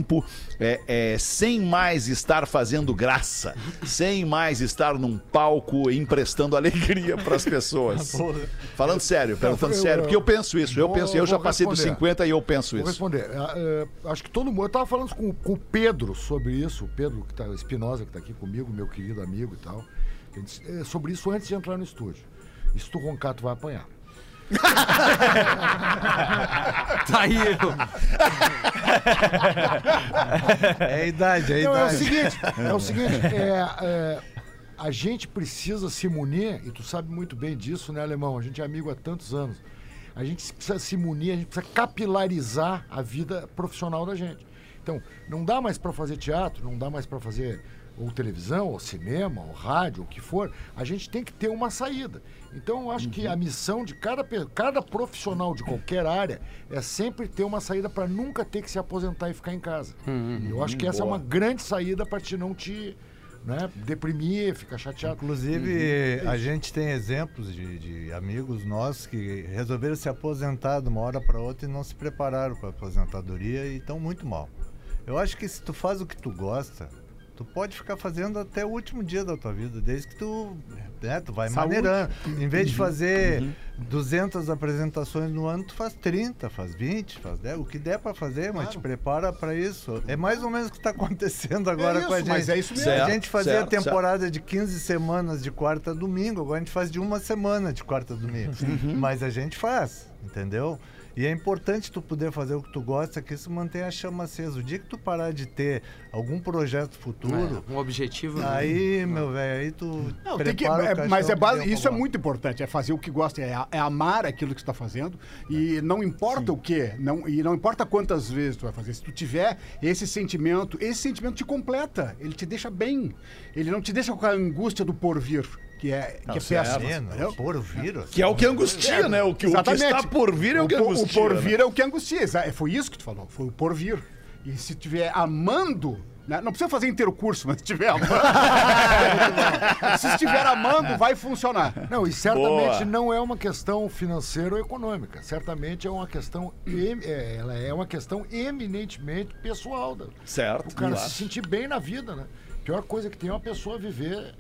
é, é, sem mais estar fazendo graça, sem mais estar num palco emprestando alegria para as pessoas? Falando sério, perguntando eu- sério, porque eu penso isso. Eu Vou- penso, eu já passei dos responder. 50 e eu penso Vou isso. responder. Ah, eh, acho que todo mundo. Eu tava falando com, com o Pedro sobre isso, o Pedro que tá, Espinosa, que tá aqui comigo, meu querido amigo e tal. Eh, sobre isso antes de entrar no estúdio. E se tu roncar, tu vai apanhar. Tá aí. É a idade, é a Não, é o idade. seguinte, é o seguinte, é, é, a gente precisa se munir, e tu sabe muito bem disso, né, Alemão? A gente é amigo há tantos anos. A gente precisa se munir, a gente precisa capilarizar a vida profissional da gente. Então, não dá mais para fazer teatro, não dá mais para fazer ou televisão, ou cinema, ou rádio, o que for. A gente tem que ter uma saída. Então, eu acho que a missão de cada, cada profissional de qualquer área é sempre ter uma saída para nunca ter que se aposentar e ficar em casa. eu acho que essa é uma grande saída para te não te né, deprimir, ficar chateado. Inclusive, a gente tem exemplos de, de amigos nossos que resolveram se aposentar de uma hora para outra e não se prepararam para a aposentadoria e estão muito mal. Eu acho que se tu faz o que tu gosta, tu pode ficar fazendo até o último dia da tua vida, desde que tu, né, tu vai Saúde. maneirando. Em vez de fazer 200 apresentações no ano, tu faz 30, faz 20, faz 10, o que der para fazer, mas te prepara para isso. É mais ou menos o que está acontecendo agora isso, com a gente. mas é isso mesmo. a Certo, gente fazia certo, a temporada de 15 semanas de quarta a domingo, agora a gente faz de uma semana de quarta a domingo. Mas a gente faz, entendeu? E é importante tu poder fazer o que tu gosta, que isso mantém a chama acesa. O dia que tu parar de ter algum projeto futuro, É, um objetivo. né? aí, meu velho, aí tu Não, tem que, é, mas é base- isso é muito importante, é fazer o que gosta, é, é amar aquilo que você está fazendo e não importa o que, não, e não importa quantas vezes tu vai fazer, se tu tiver esse sentimento, esse sentimento te completa, ele te deixa bem, ele não te deixa com a angústia do porvir, que é, que é péssimo. É, entendeu? Por vírus. Que é o que angustia, né? O que, o que está por vir é o que angustia. O porvir né? é o que angustia. exa- Foi isso que tu falou. Foi o porvir. E se tiver amando. né, Não precisa fazer inteiro curso, mas se estiver amando. se estiver amando, vai funcionar. Não, e certamente Boa. não é uma questão financeira ou econômica. Certamente é uma questão, em- é, ela é uma questão eminentemente pessoal. Da, Certo, o cara claro. se sentir bem na vida, né? A pior coisa que tem é uma pessoa viver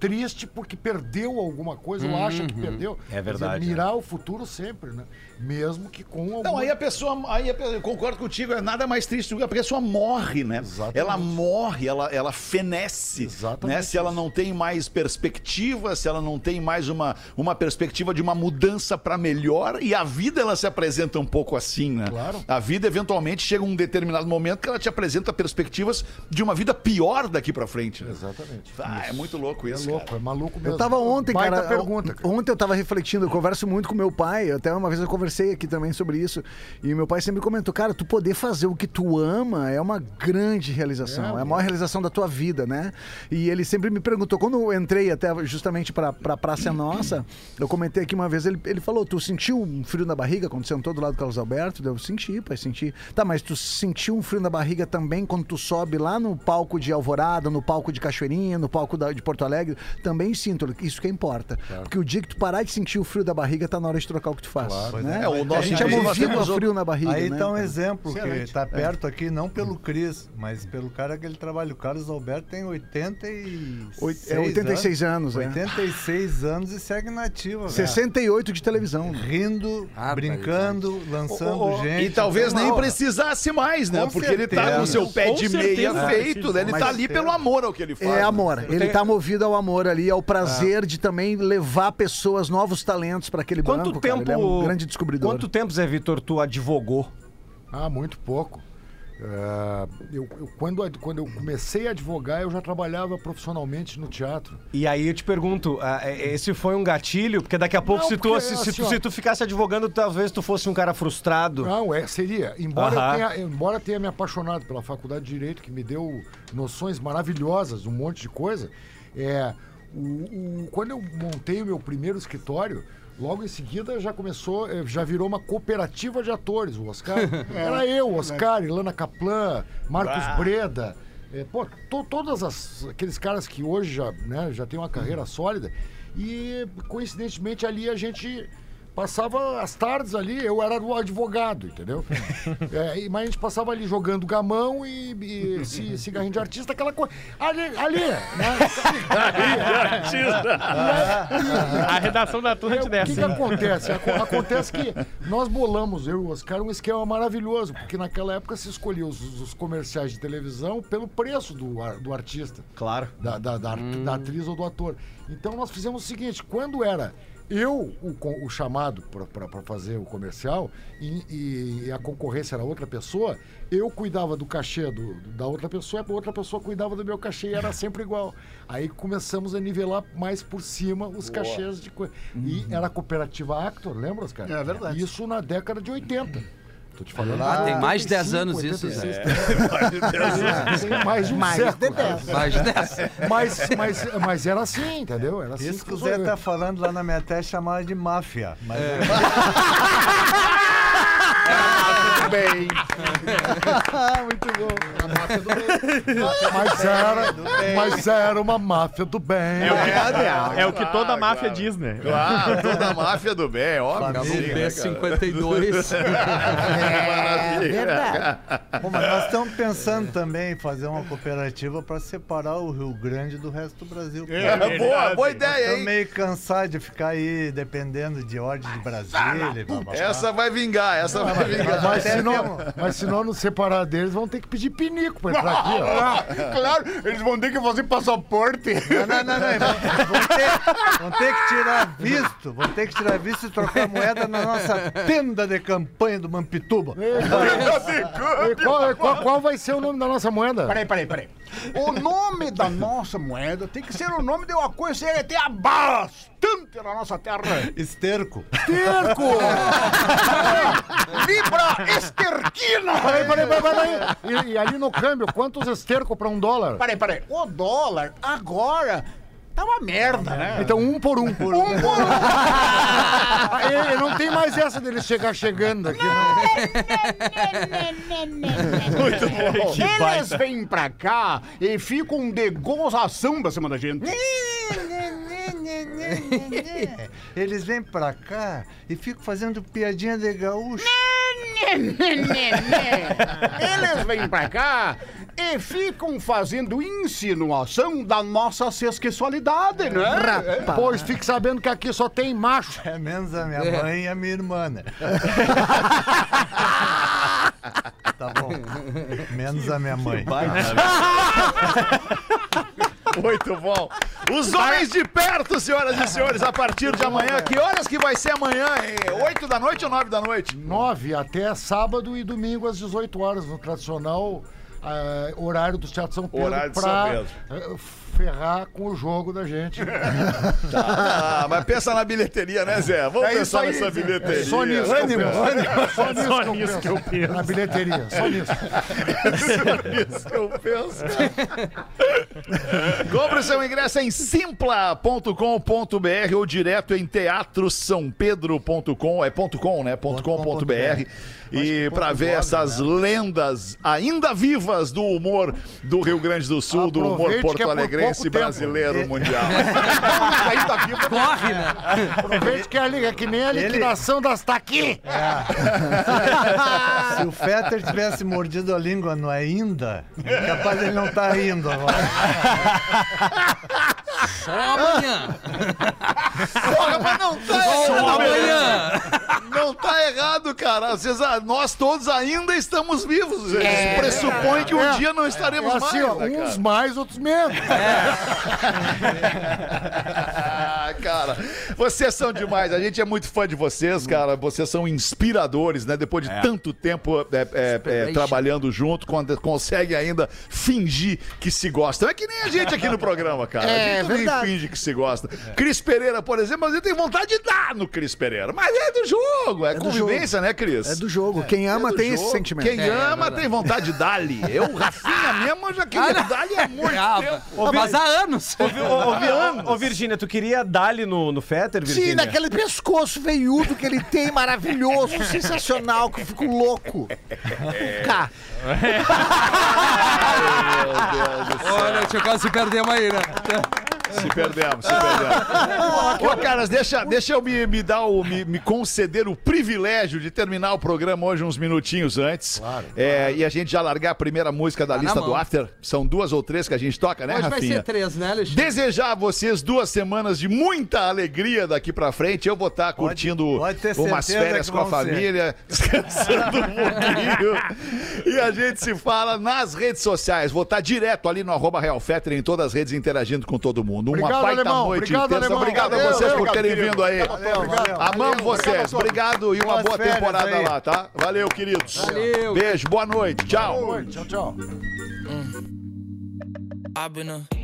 triste porque perdeu alguma coisa ou acha que perdeu. É Quer dizer, verdade, mirar o futuro sempre, né? Mesmo que com alguma... Não, aí a pessoa, aí a eu concordo contigo, é nada mais triste do que a pessoa morre, né? Ela morre, ela, ela fenece, né? Se ela não tem mais perspectiva, se ela não tem mais uma, uma perspectiva de uma mudança para melhor, e a vida ela se apresenta um pouco assim, né? Claro. A vida eventualmente chega um determinado momento que ela te apresenta perspectivas de uma vida pior daqui para frente. Né? Exatamente. Ah, é muito louco isso, É louco, cara. é maluco mesmo. Eu tava ontem, Baita cara. pergunta, cara. Ontem eu tava refletindo, eu converso muito com meu pai, até uma vez eu conversei aqui também sobre isso. E meu pai sempre comentou, cara, tu poder fazer o que tu ama é uma grande realização, é, a maior realização da tua vida, né? E ele sempre me perguntou, quando eu entrei até justamente pra, pra Praça Nossa, eu comentei aqui uma vez, ele, ele falou, tu sentiu um frio na barriga quando sentou do lado do Carlos Alberto? Eu senti, pai, senti. Tá, mas tu sentiu um frio na barriga também quando tu sobe lá no palco de Alvorada, no palco de Cachoeirinha, no palco da- de Porto Alegre? Também sinto, isso que importa. Porque o dia que tu parar de sentir o frio da barriga, tá na hora de trocar o que tu faz. né? É, o nosso a gente é movido a frio na barriga, Aí né? tá um cara? exemplo Excelente. que tá perto aqui, não pelo Cris, mas pelo cara que ele trabalha. O Carlos Alberto tem 86 Oit- é 86 anos, é. 86 anos e segue nativa. velho. 68 de televisão. Rindo, brincando, lançando Ô, ô, gente. E talvez nem Não, precisasse mais, né? Com Porque ele tá com o certeza. seu pé Com de certeza. meia feito, né? Ele Mas- tá ali pelo amor ao que ele faz. É né? amor. Ele tá movido ao amor ali, ao prazer de também levar pessoas, novos talentos pra aquele Quanto banco. cara. tempo. Ele é um grande descobridor. Quanto tempo, Zé Vitor, tu advogou? Ah, muito pouco. É, eu, eu- quando, quando eu comecei a advogar, eu já trabalhava profissionalmente no teatro. E aí eu te pergunto, ah, é- esse foi um gatilho? Porque daqui a pouco, Não, se, tu, porque, se, se assim, tu, ó. se tu ficasse advogando, talvez tu fosse um cara frustrado. Não, é, seria. Embora, eu tenha, embora tenha me apaixonado pela faculdade de Direito, que me deu noções maravilhosas, um monte de coisa, é, o, o- quando eu montei o meu primeiro escritório, logo em seguida já começou, eh, já virou uma cooperativa de atores, o Oscar. Era eu, o Oscar, Ilana Kaplan, Marcos Ah. Breda. É, pô, to- todos as- aqueles caras que hoje já, né, já têm uma carreira sólida. E, coincidentemente, ali a gente passava as tardes ali, eu era o advogado, entendeu? É, e- mas a gente passava ali jogando gamão e, e ci- cigarrinho de artista, aquela coisa. Ali, ali, né? A redação da Atlântida é O que, que acontece? Aco- Acontece que nós bolamos, eu e o Oscar, um esquema maravilhoso, porque naquela época se escolhia os, os comerciais de televisão pelo preço do, ar- do artista. Claro. Da, da, da, da atriz ou do ator. Então nós fizemos o seguinte: quando era eu o, o chamado para fazer o comercial e, e a concorrência era outra pessoa, eu cuidava do cachê do- da outra pessoa e a outra pessoa cuidava do meu cachê e era sempre igual. Aí começamos a nivelar mais por cima os Boa. cachês de coisa. E era a cooperativa Actor, lembra, Oscar? É verdade. Isso na década de 80. Tô te falando. Ah, de tem mais de 10 85, anos isso, 86. Zé. Mais de 10 anos. Tem mais de um Mais de século. 10. Mais de 10. Mas, mas, mas era assim, entendeu? Era assim Isso que o. Zé tá falando lá na minha terra chamava de máfia. Mas é. bem. Muito bom. Mas era, mas era uma máfia do bem. É o que, é o que toda máfia diz, né? Claro, toda a máfia do bem, óbvio. Acabou sim, o né, cara? B52. Maravilha. Bom, mas nós estamos pensando também em fazer uma cooperativa para separar o Rio Grande do resto do Brasil. É, boa, boa ideia, Estou hein? meio cansado de ficar aí dependendo de ordem de Brasília. blá, blá, blá. Essa vai vingar, essa vai vingar. Mas se, não, mas se nós nos separar deles, vão ter que pedir pinico pra entrar aqui, ó. claro, eles vão ter que fazer passaporte. Não, não, não, não. Vão, ter, vão ter que tirar visto. Vão ter que tirar visto e trocar moeda na nossa tenda de campanha do Mampituba. E qual, qual, qual vai ser o nome da nossa moeda? Peraí, peraí, peraí. O nome da nossa moeda tem que ser o nome de uma coisa que tem bastante na nossa terra. Esterco. Terco! Libra esterquina! Peraí, peraí, peraí, peraí. E, e ali no câmbio, quantos esterco pra um dólar? Peraí, peraí. O dólar agora tá uma merda, né? Então, um por um. Um por um. Aí, não tem mais essa dele chegar chegando aqui, não. Muito bom. Eles vêm pra cá e ficam de gozação pra cima da gente. Eles vêm pra cá e ficam fazendo piadinha de gaúcho. Eles vêm pra cá e ficam fazendo insinuação da nossa sexualidade, né? Rapaz. Pois fique sabendo que aqui só tem macho. É menos a minha mãe e a minha irmã, né? tá bom. Menos a minha mãe. Muito bom. Os homens de perto, senhoras e senhores, a partir de amanhã. Que horas que vai ser amanhã? hein? Oito da noite ou nove da noite? Nove até sábado e domingo às 18 horas, no tradicional ah, horário do Teatro São Pedro. Horário de pra, São Pedro. eh, ferrar com o jogo da gente. Tá, mas pensa na bilheteria, né, Zé? Vamos É isso pensar aí, nessa Zé. bilheteria. É só nisso que eu Ânimo, penso. ânimo. Só nisso que eu penso. Na bilheteria, só nisso. Só nisso que eu penso. Compre o seu ingresso em simpla.com.br ou direto em teatrosampedro.com, é ponto .com, né? Ponto .com.br. E para ver essas lendas ainda vivas do humor do Rio Grande do Sul, do humor Aproveite que é tempo. brasileiro mundial. Ainda vivo. Corre, né? Aproveite que é, li- é que nem a liquidação das taqui. Se o Fetter tivesse mordido a língua no ainda, capaz ele não tá rindo agora. Só amanhã. Porra, mas não tá Só errado. amanhã. Não tá errado, cara. Vocês, ah, nós todos ainda estamos vivos. gente. Isso pressupõe que um É. dia não estaremos É assim, mais. ó, né, cara? uns mais, outros menos. Ah, cara, vocês são demais. A gente é muito fã de vocês, cara. Vocês são inspiradores, né? Depois de tanto tempo é, é, é, trabalhando junto, quando conseguem ainda fingir que se gostam. É que nem a gente aqui no programa, cara. a É gente também verdade. finge que se gosta. Cris Pereira, por exemplo, mas eu tenho vontade de dar no Cris Pereira. Mas é do jogo, é, do convivência, né, Cris? É do jogo. Quem É ama tem jogo. esse sentimento. Quem É, é ama tem vontade de dar-lhe. Eu, Rafinha mesmo, eu já queria dar-lhe há muito Ah, tempo. mas há anos. Ô, ô, ô, ô, Virgínia, tu queria dar-lhe no, no Fetter, Virgínia? Sim, naquele pescoço veiudo que ele tem, maravilhoso, sensacional, que eu fico louco. Cá. Olha, tinha quase se perdemos aí, né? Se perdemos, se perdemos. Ô, caras, deixa, deixa eu me, me dar o, me, me conceder o privilégio de terminar o programa hoje uns minutinhos antes. Claro. E a gente já largar a primeira música da Tá lista do. After. São duas ou três que a gente toca, né, Hoje vai Rafinha? ser três, né, Alexandre? Desejar a vocês duas semanas de muita alegria daqui pra frente. Eu vou estar curtindo pode ter umas férias com a ser. família, descansando um pouquinho. e a gente se fala nas redes sociais. Vou estar direto ali no arroba Real Fetter em todas as redes interagindo com todo mundo. Uma Obrigado, baita alemão. noite Obrigado, intensa. alemão. Obrigado a Valeu, vocês por valeu, terem querido. vindo aí. Valeu, Amamos vocês. Obrigado e uma boa temporada aí. lá, tá? Valeu, queridos. Valeu. Beijo, boa noite. Tchau. Tchau, tchau. I've been a